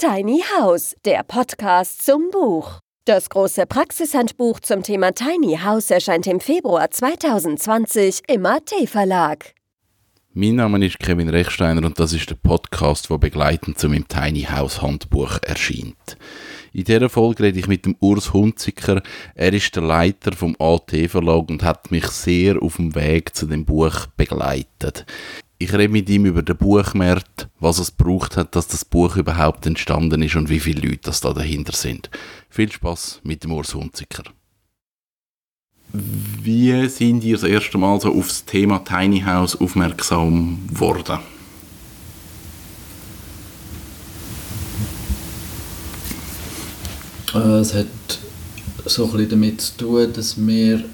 Tiny House, der Podcast zum Buch. Das große Praxishandbuch zum Thema Tiny House erscheint im Februar 2020 im AT Verlag. Mein Name ist Kevin Rechsteiner und das ist der Podcast, der begleitend zu meinem Tiny House Handbuch erscheint. In dieser Folge rede ich mit dem Urs Hunziker. Er ist der Leiter vom AT Verlag und hat mich sehr auf dem Weg zu dem Buch begleitet. Ich rede mit ihm über den Buchmarkt, was es braucht hat, dass das Buch überhaupt entstanden ist und wie viele Leute das da dahinter sind. Viel Spaß mit dem Urs Hunziker. Wie sind ihr das erste Mal so auf das Thema Tiny House aufmerksam geworden? Äh, es hat so ein bisschen damit zu tun, dass wir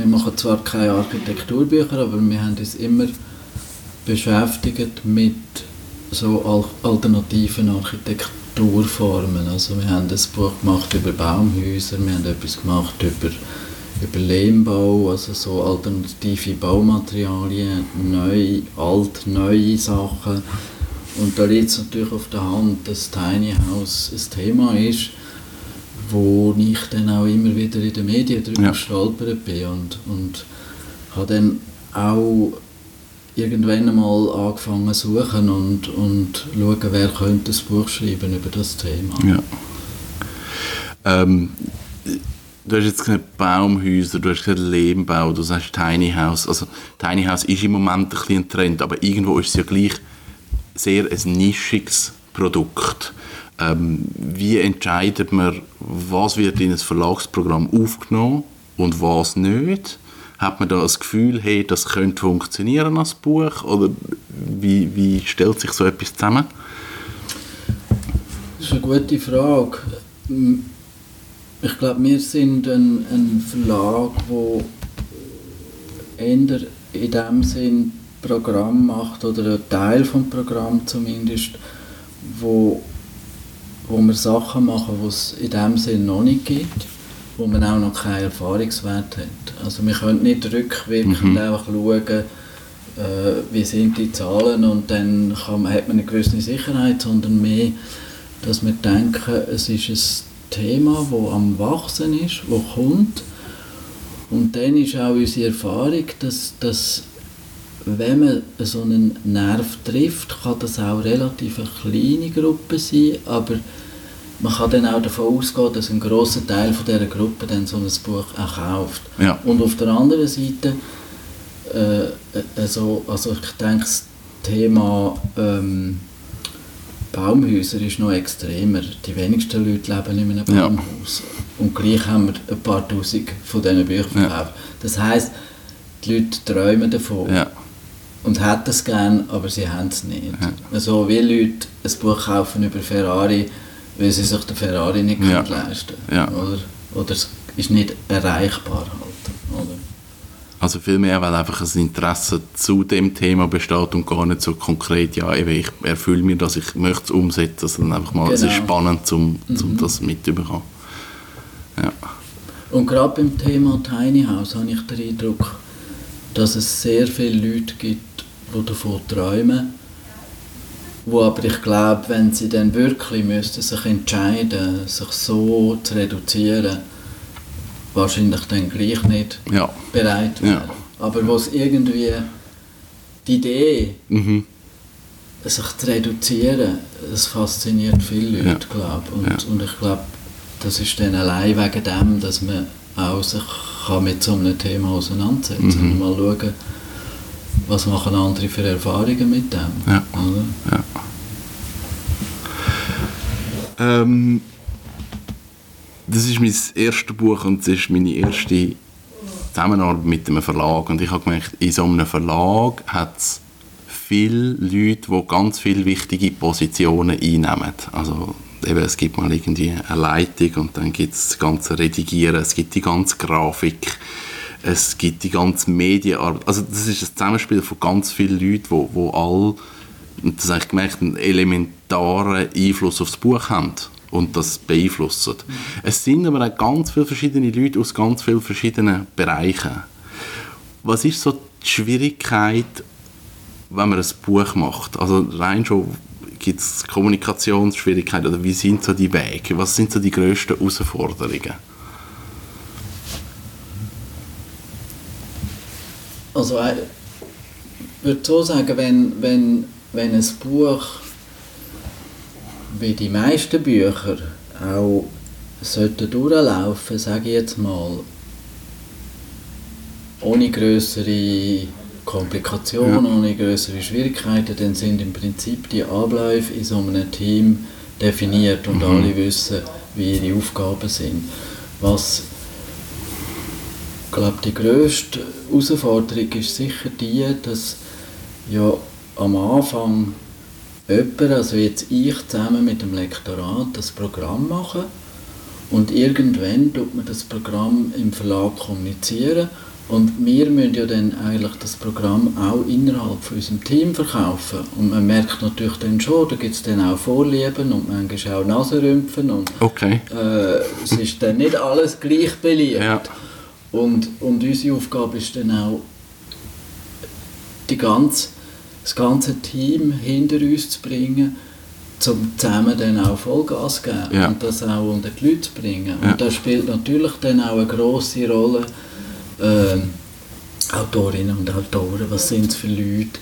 wir machen zwar keine Architekturbücher, aber wir haben uns immer beschäftigt mit so alternativen Architekturformen. Also wir haben ein Buch gemacht über Baumhäuser, wir haben etwas gemacht über, über Lehmbau, also so alternative Baumaterialien, neu, alt, neue Sachen. Und da liegt es natürlich auf der Hand, dass Tiny House ein Thema ist, wo ich dann auch immer wieder in den Medien drüber ja. gestolpert bin und, und habe dann auch irgendwann einmal angefangen zu suchen und, und schauen, wer könnte ein Buch schreiben über das Thema. Ja. Ähm, du hast jetzt gesagt Baumhäuser, du hast gesagt Lehmbau, du sagst Tiny House. Also Tiny House ist im Moment ein, bisschen Trend, aber irgendwo ist es ja gleich sehr ein nischiges Produkt. Ähm, wie entscheidet man, was wird in ein Verlagsprogramm aufgenommen und was nicht? Hat man da das Gefühl, hey, das könnte funktionieren als Buch? Oder wie, wie stellt sich so etwas zusammen? Das ist eine gute Frage. Ich glaube, wir sind ein, ein Verlag, der eher in dem Sinn Programm macht, oder ein Teil des Programms zumindest, wo wo wir Sachen machen, die es in dem Sinne noch nicht gibt, wo man auch noch keinen Erfahrungswert hat. Also wir können nicht rückwirkend mhm. einfach schauen, äh, wie sind die Zahlen und dann kann man, hat man eine gewisse Sicherheit, sondern mehr, dass wir denken, es ist ein Thema, das am Wachsen ist, das kommt und dann ist auch unsere Erfahrung, dass, dass wenn man so einen Nerv trifft, kann das auch relativ eine kleine Gruppe sein, aber man kann dann auch davon ausgehen, dass ein großer Teil von dieser Gruppe dann so ein Buch auch kauft. Ja. Und auf der anderen Seite, äh, also, also ich denke, das Thema ähm, Baumhäuser ist noch extremer. Die wenigsten Leute leben in einem Baumhaus. Ja. Und gleich haben wir ein paar Tausend von diesen Büchern verkauft. Ja. Das heisst, die Leute träumen davon. Ja und hätten es gerne, aber sie haben es nicht. Also wie Leute ein Buch kaufen über Ferrari, weil sie sich den Ferrari nicht ja. leisten ja. oder Oder es ist nicht erreichbar halt. Oder? Also vielmehr, weil einfach ein Interesse zu dem Thema besteht und gar nicht so konkret, ja, eben, ich erfülle mir das, ich möchte es umsetzen, sondern einfach mal, genau. es ist genau. spannend, um, um mhm. das mitzubekommen. Ja. Und gerade beim Thema Tiny House habe ich den Eindruck, dass es sehr viele Leute gibt, die davon träumen, wo aber ich glaube, wenn sie dann wirklich müssten sich entscheiden, sich so zu reduzieren, wahrscheinlich dann gleich nicht ja. bereit wären. Ja. Aber wo es irgendwie die Idee, mhm. sich zu reduzieren, das fasziniert viele Leute, ja. glaube und, ja. und ich glaube, das ist dann allein wegen dem, dass man auch sich kann mit so einem Thema auseinandersetzen mhm. und mal schauen, was machen andere für Erfahrungen mit dem. Ja. ja. Ähm, das ist mein erstes Buch und das ist meine erste Zusammenarbeit mit einem Verlag. Und ich habe gemerkt, in so einem Verlag hat es viele Leute, die ganz viele wichtige Positionen einnehmen. Also eben, es gibt mal irgendwie eine Leitung und dann gibt es das ganze Redigieren, es gibt die ganze Grafik, es gibt die ganze Medienarbeit. Also das ist ein Zusammenspiel von ganz vielen Leuten, wo, wo all, und das habe ich gemerkt, einen elementaren Einfluss aufs Buch haben und das beeinflussen. Es sind aber auch ganz viele verschiedene Leute aus ganz vielen verschiedenen Bereichen. Was ist so die Schwierigkeit, wenn man ein Buch macht? Also rein schon Gibt es Kommunikationsschwierigkeiten oder wie sind so die Wege? Was sind so die grössten Herausforderungen? Also ich würde so sagen, wenn, wenn, wenn ein Buch wie die meisten Bücher auch sollte durchlaufen, sage ich jetzt mal, ohne größere Komplikationen, ja. ohne größere Schwierigkeiten, dann sind im Prinzip die Abläufe in so einem Team definiert und mhm. alle wissen, wie ihre Aufgaben sind. Was ich glaube, die grösste Herausforderung ist sicher die, dass ja am Anfang jemand, also jetzt ich zusammen mit dem Lektorat, das Programm machen und irgendwann tut man das Programm im Verlag kommunizieren und wir müssen ja dann eigentlich das Programm auch innerhalb von unserem Team verkaufen. Und man merkt natürlich dann schon, da gibt es dann auch Vorlieben und manchmal auch Nasenrümpfen. Und okay. äh, es ist dann nicht alles gleich beliebt. Ja. Und, und unsere Aufgabe ist dann auch, die ganze, das ganze Team hinter uns zu bringen, um zusammen dann auch Vollgas zu geben ja. und das auch unter die Leute zu bringen. Ja. Und da spielt natürlich dann auch eine grosse Rolle äh, Autorinnen und Autoren, was sind es für Leute,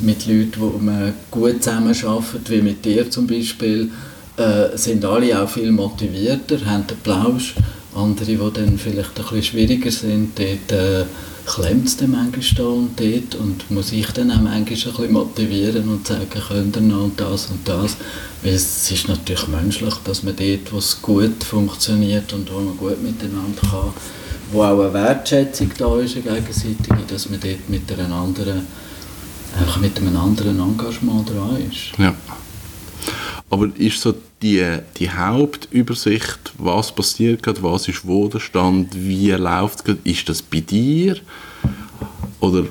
mit Leuten, wo man gut zusammenarbeitet, wie mit dir zum Beispiel, äh, sind alle auch viel motivierter, haben den Plausch andere, die dann vielleicht ein bisschen schwieriger sind, dort äh, klemmt es dann manchmal da und dort und muss ich dann auch manchmal ein bisschen motivieren und sagen, könnt ihr noch und das und das. Weil es ist natürlich menschlich, dass man dort, wo es gut funktioniert und wo man gut miteinander kann, wo auch eine Wertschätzung da ist, eine gegenseitige, dass man dort mit, einer anderen, einfach mit einem anderen Engagement dran ist. Ja. Aber ist so die, die Hauptübersicht, was passiert gerade, was ist wo der Stand, wie läuft es ist das bei dir? Oder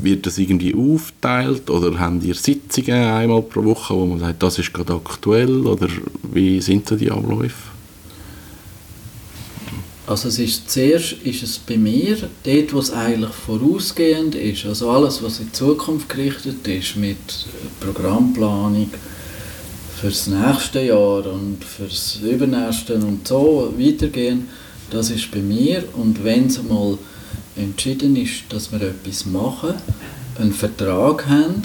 wird das irgendwie aufteilt? Oder haben ihr Sitzungen einmal pro Woche, wo man sagt, das ist gerade aktuell? Oder wie sind so die Abläufe? Also es ist, zuerst ist es bei mir, dort wo es eigentlich vorausgehend ist, also alles was in die Zukunft gerichtet ist mit Programmplanung, fürs nächste Jahr und fürs übernächste und so weitergehen, das ist bei mir. Und wenn es mal entschieden ist, dass wir etwas machen, einen Vertrag haben,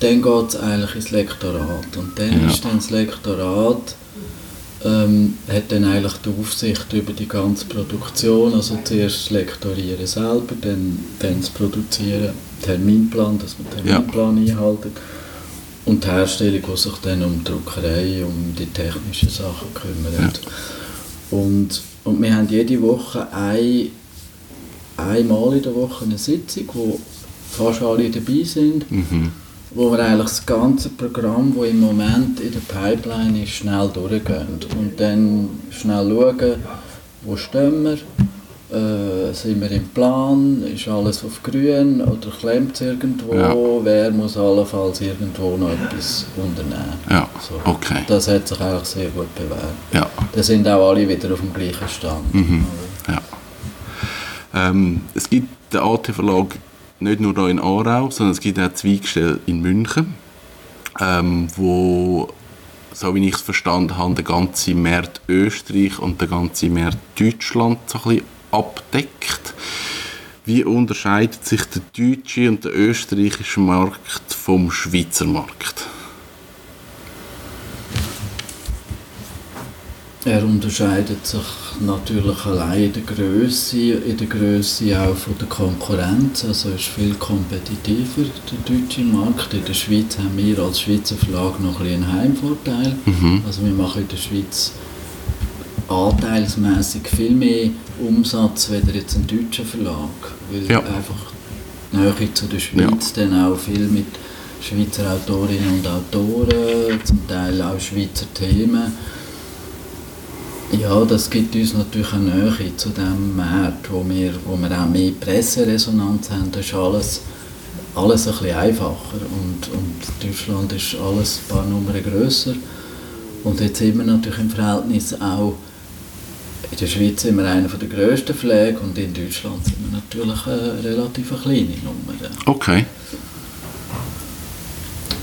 dann geht es eigentlich ins Lektorat. Und dann ja. ist dann das Lektorat ähm, hat dann eigentlich die Aufsicht über die ganze Produktion, also zuerst das Lektorieren selber, dann, dann das Produzieren, Terminplan, dass man den Terminplan ja. einhalten und die Herstellung, die sich dann um die Druckerei, um die technischen Sachen kümmert. Ja. Und, und wir haben jede Woche ein, einmal in der Woche eine Sitzung, wo fast alle dabei sind, mhm. wo wir eigentlich das ganze Programm, das im Moment in der Pipeline ist, schnell durchgehen und dann schnell schauen, wo stehen wir, äh, sind wir im Plan, ist alles auf grün oder klemmt es irgendwo, ja. wer muss allenfalls irgendwo noch etwas unternehmen. Ja, so. okay. Das hat sich eigentlich sehr gut bewährt. Ja. Da sind auch alle wieder auf dem gleichen Stand. Mhm. Ja. Ähm, es gibt den AT-Verlag nicht nur hier in Aarau, sondern es gibt auch Zweigstellen in München, ähm, wo so wie ich es verstanden habe, der ganze Markt Österreich und der ganze Markt Deutschland so ein bisschen abdeckt. Wie unterscheidet sich der deutsche und der österreichische Markt vom Schweizer Markt? Er unterscheidet sich natürlich allein in der Größe, in der Größe auch von der Konkurrenz. Also ist viel kompetitiver der deutsche Markt. In der Schweiz haben wir als Schweizer Verlag noch ein einen Heimvorteil. Mhm. Also wir machen in der Schweiz anteilsmäßig viel mehr Umsatz als jetzt ein deutscher Verlag, weil ja. einfach Nähe zu der Schweiz ja. dann auch viel mit Schweizer Autorinnen und Autoren, zum Teil auch Schweizer Themen. Ja, das gibt uns natürlich eine Nähe zu dem Markt, wo wir, wo wir auch mehr Presseresonanz haben. Das ist alles, alles ein bisschen einfacher und, und Deutschland ist alles ein paar Nummern grösser. Und jetzt sind wir natürlich im Verhältnis auch in der Schweiz sind wir einer der grössten Pflege und in Deutschland sind wir natürlich eine relativ kleine Nummer. Okay.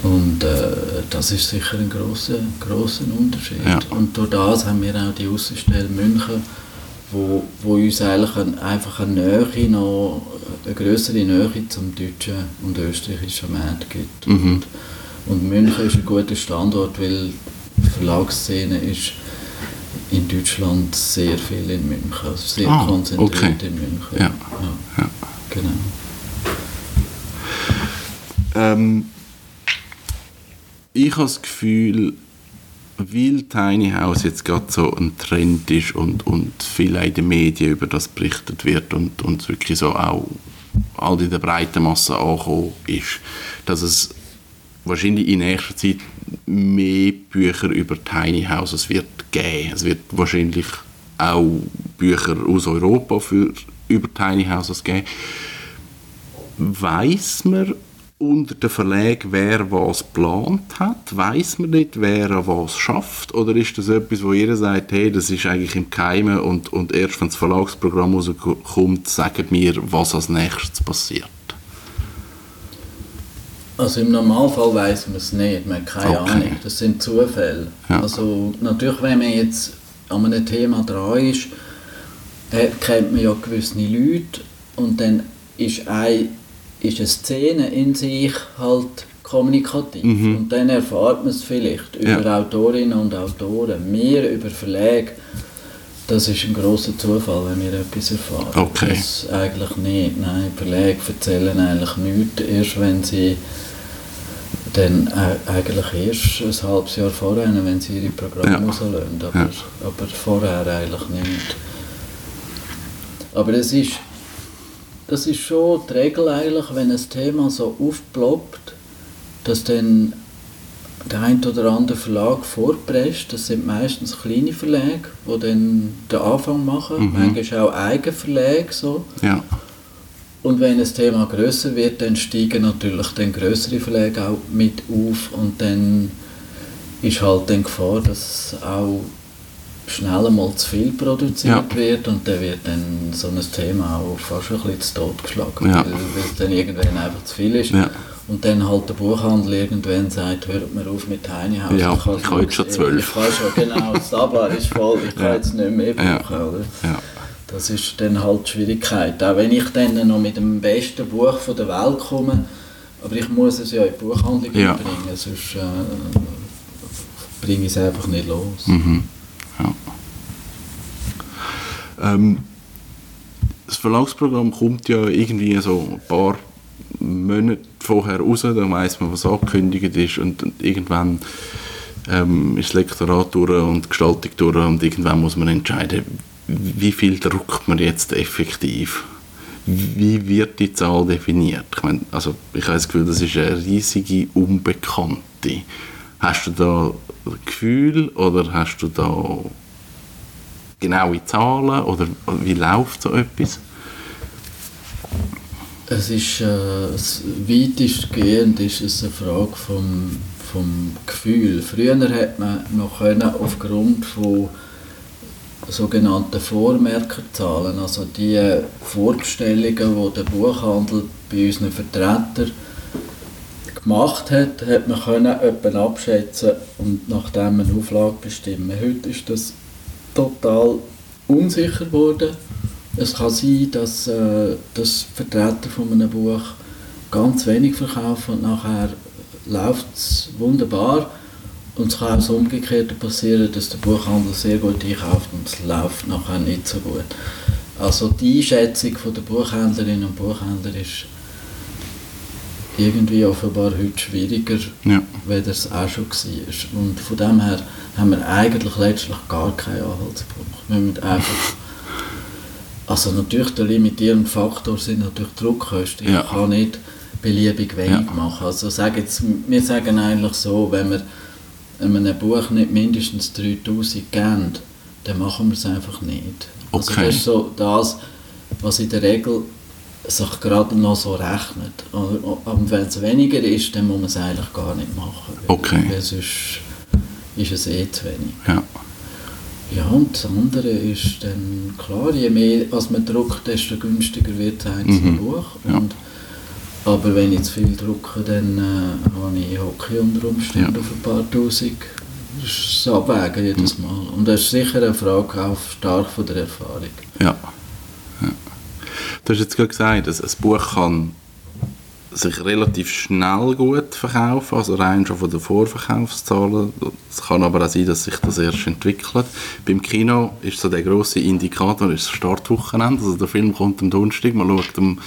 Und äh, das ist sicher ein großer großer Unterschied. Ja. Und durch das haben wir auch die Außenstelle München, wo, wo uns eigentlich ein, einfach eine Nähe noch, eine größere Nähe zum deutschen und österreichischen Markt gibt. Mhm. Und, und München ist ein guter Standort, weil die Verlagsszene ist in Deutschland sehr viel in München, also sehr Ah, konzentriert okay. in München. Ja. Ja. Genau. Ähm, ich habe das Gefühl, weil Tiny House jetzt gerade so ein Trend ist und, und viel in den Medien über das berichtet wird und, und es wirklich so auch all in der breiten Masse angekommen ist, dass es wahrscheinlich in nächster Zeit mehr Bücher über Tiny Houses wird geben. Es wird wahrscheinlich auch Bücher aus Europa für, über Tiny Houses geben. Weiß man unter den Verlagen, wer was geplant hat? Weiß man nicht, wer an was schafft? Oder ist das etwas, wo jeder sagt, hey, das ist eigentlich im Keimen und, und erst wenn das Verlagsprogramm rauskommt, sagen wir, was als nächstes passiert? Also im Normalfall weiß man es nicht, man hat keine Okay. Ahnung, das sind Zufälle. Ja. Also natürlich, wenn man jetzt an einem Thema dran ist, äh, kennt man ja gewisse Leute und dann ist, ein, ist eine Szene in sich halt kommunikativ und dann erfahrt man es vielleicht über Mhm. Ja. Autorinnen und Autoren, mehr über Verlage. Das ist ein großer Zufall, wenn wir etwas erfahren. Okay. Das eigentlich nicht. Nein, Verlage erzählen eigentlich nichts, erst wenn sie dann äh, eigentlich erst ein halbes Jahr vorher, wenn sie ihre Programme Ja. rauslassen. Aber, Ja. aber vorher eigentlich nicht. Aber es ist, das ist schon die Regel eigentlich, wenn ein Thema so aufploppt, dass dann der ein oder andere Verlag vorpresst. Das sind meistens kleine Verlage, die dann den Anfang machen. Mhm. Manchmal auch Eigenverlage. So. Ja, Und wenn das Thema größer wird, dann steigen natürlich dann größere Verlage auch mit auf und dann ist halt dann Gefahr, dass auch schnell einmal zu viel produziert Ja. wird und dann wird dann so ein Thema auch fast ein bisschen zu Tod geschlagen, Ja. weil, es dann irgendwann einfach zu viel ist. Ja. Und dann halt der Buchhandel irgendwann sagt, hört mir auf mit Tiny House. Ja, kann ich habe jetzt schon zwölf. Ich kann schon, genau, das Tabak ist voll, ich kann jetzt nicht mehr buchen. Oder? Das ist dann halt die Schwierigkeit. Auch wenn ich dann noch mit dem besten Buch von der Welt komme, aber ich muss es ja in die Buchhandlung Ja. bringen, sonst äh, bringe ich es einfach nicht los. Mhm. ja. Ähm, das Verlagsprogramm kommt ja irgendwie so ein paar Monate vorher raus, dann weiß man, was angekündigt ist und, und irgendwann ähm, ist das Lektorat durch und die Gestaltung durch und irgendwann muss man entscheiden, wie viel druckt man jetzt effektiv. Wie wird die Zahl definiert? Ich, meine, also ich habe das Gefühl, das ist eine riesige Unbekannte. Hast du da Gefühl oder hast du da genaue Zahlen oder wie läuft so etwas? Es ist äh, es- weitestgehend ist es eine Frage vom, vom Gefühl. Früher hat man noch können aufgrund von sogenannten Vormerkerzahlen, also die Vorbestellungen, die der Buchhandel bei unseren Vertretern gemacht hat, hat man können etwa abschätzen und nach dem eine Auflage bestimmen. Heute ist das total unsicher geworden. Es kann sein, dass, äh, dass Vertreter von einem Buch ganz wenig verkaufen und nachher läuft es wunderbar. Und es kann auch das Umgekehrte passieren, dass der Buchhandel sehr gut einkauft und es läuft nachher nicht so gut. Also die Einschätzung von der Buchhändlerinnen und Buchhändler ist irgendwie offenbar heute schwieriger, Ja. weder es auch schon war. Und von dem her haben wir eigentlich letztlich gar keinen Anhaltspunkt. Wir müssen einfach also natürlich der limitierende Faktor sind natürlich Druckkosten. Ich Ja. kann nicht beliebig wenig Ja. machen. Also sagen jetzt, wir sagen eigentlich so, wenn wir einem Buch nicht mindestens 3000 geben, dann machen wir es einfach nicht. Also Okay. das ist so das, was in der Regel sich gerade noch so rechnet. Und wenn es weniger ist, dann muss man es eigentlich gar nicht machen. Weil- Okay. Weil sonst ist es eh zu wenig. Ja. Ja, und das andere ist dann klar, je mehr als man druckt, desto günstiger wird das einzelne Mhm. Buch. Ja. Aber wenn ich zu viel drucke, dann äh, habe ich Hockey unter Umständen ja. auf ein paar Tausend. Das ist das Abwägen jedes mhm. Mal. Und das ist sicher eine Frage auch stark von der Erfahrung. Ja. ja. Du hast jetzt gerade gesagt, dass ein Buch kann sich relativ schnell gut verkaufen, also rein schon von den Vorverkaufszahlen. Es kann aber auch sein, dass sich das erst entwickelt. Beim Kino ist so der große Indikator ist das Startwochenende, also der Film kommt am Donnerstag, man schaut am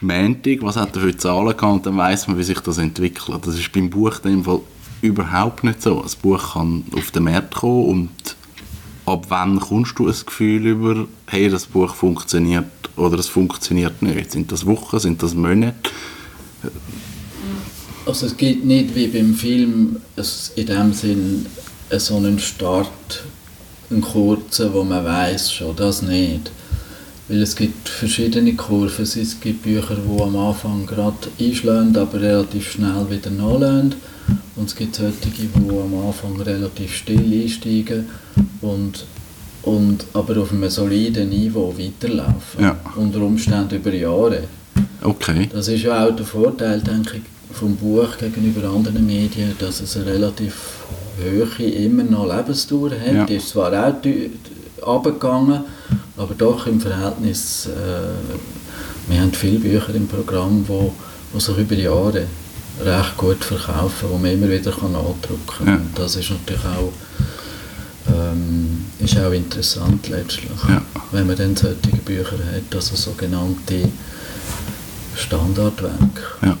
Montag, was hat er für Zahlen gehabt dann weiß man, wie sich das entwickelt. Das ist beim Buch in dem Fall überhaupt nicht so. Das Buch kann auf den Markt kommen und ab wann kommst du ein Gefühl über, hey, das Buch funktioniert oder es funktioniert nicht? Sind das Wochen, sind das Monate? Also es gibt nicht wie beim Film in dem Sinn so einen Start, einen kurzen, wo man weiß schon, das nicht. Weil es gibt verschiedene Kurven. Es gibt Bücher, die am Anfang gerade einschlagen, aber relativ schnell wieder nachlösen. Und es gibt solche, die am Anfang relativ still einsteigen und, und aber auf einem soliden Niveau weiterlaufen. Ja. Unter Umständen über Jahre. Okay. Das ist ja auch der Vorteil, denke ich, vom Buch gegenüber anderen Medien, dass es eine relativ hohe, immer noch Lebensdauer hat. Ja. Die ist zwar auch abgegangen, aber doch im Verhältnis, äh, wir haben viele Bücher im Programm, wo, wo sich über Jahre recht gut verkaufen, wo man immer wieder kann nachdrucken kann. Ja. Das ist natürlich auch, ähm, ist auch interessant letztlich, ja. wenn man dann solche Bücher hat, also sogenannte Standardwerke. Ja.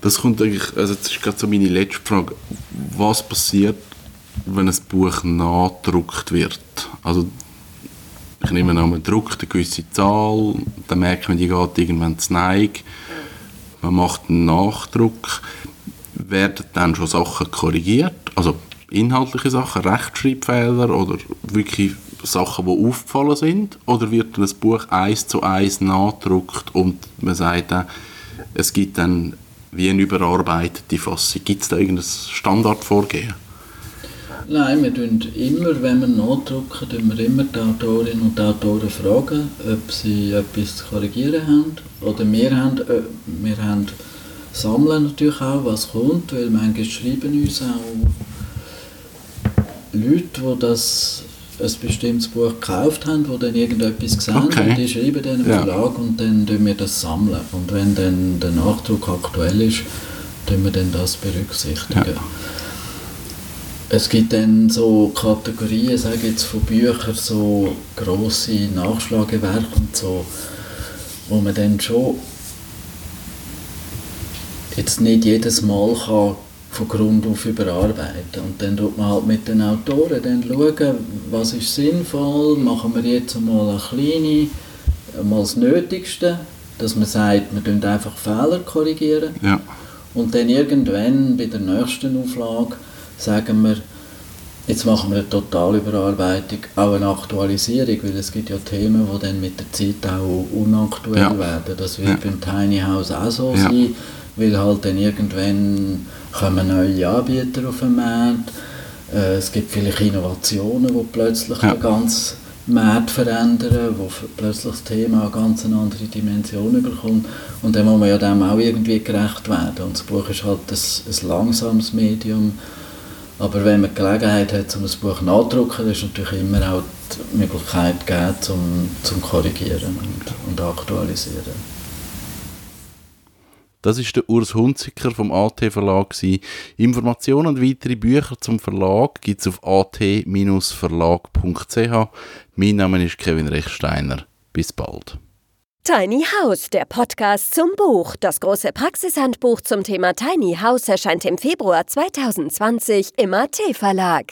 Das kommt eigentlich, also das ist gerade so meine letzte Frage. Was passiert, wenn ein Buch nachgedruckt wird? Also ich nehme an, man druckt eine gewisse Zahl, dann merkt man, die geht irgendwann zu Neig. Man macht einen Nachdruck. Werden dann schon Sachen korrigiert? Also inhaltliche Sachen, Rechtschreibfehler oder wirklich Sachen, die aufgefallen sind? Oder wird das Buch eins zu eins nachgedruckt und man sagt dann, es gibt dann wie eine überarbeitete Fassung? Gibt es da irgendein Standardvorgehen? Nein, wir tun immer, wenn wir nachdrucken, tun wir immer die Autorinnen und Autoren fragen, ob sie etwas zu korrigieren haben. Oder wir haben, äh, wir haben sammeln natürlich auch, was kommt, weil manchmal schreiben uns auch Leute, die das ein bestimmtes Buch gekauft haben, die dann irgendetwas gesehen okay. haben, die schreiben dann im ja. Verlag und dann tun wir das sammeln. Und wenn dann der Nachdruck aktuell ist, tun wir dann das berücksichtigen. Ja. Es gibt dann so Kategorien, sage jetzt von Büchern, so grosse Nachschlagewerke und so, wo man dann schon jetzt nicht jedes Mal kann von Grund auf überarbeiten. Und dann schaut man halt mit den Autoren dann schauen, was ist sinnvoll, machen wir jetzt einmal eine kleine, einmal das Nötigste, dass man sagt, wir einfach Fehler korrigieren. Ja. Und dann irgendwann bei der nächsten Auflage sagen wir, jetzt machen wir eine Totalüberarbeitung, auch eine Aktualisierung, weil es gibt ja Themen, die dann mit der Zeit auch unaktuell ja. werden. Das wird ja. beim Tiny House auch so ja. sein, weil halt dann irgendwann kommen neue Anbieter auf den Markt. Äh, es gibt vielleicht Innovationen, die plötzlich ja. ganzen Markt verändern, wo plötzlich das Thema eine ganz andere Dimension bekommt. Und dann muss man ja dem auch irgendwie gerecht werden. Und das Buch ist halt ein, ein langsames Medium. Aber wenn man die Gelegenheit hat, um ein Buch nachzudrucken, ist natürlich immer auch die Möglichkeit gegeben, zum, zum Korrigieren und, und Aktualisieren. Das ist der Urs Hunziker vom AT Verlag. Informationen und weitere Bücher zum Verlag gibt es auf at-verlag.ch. Mein Name ist Kevin Rechsteiner. Bis bald. Tiny House, der Podcast zum Buch. Das große Praxishandbuch zum Thema Tiny House erscheint im Februar 2020 im AT Verlag.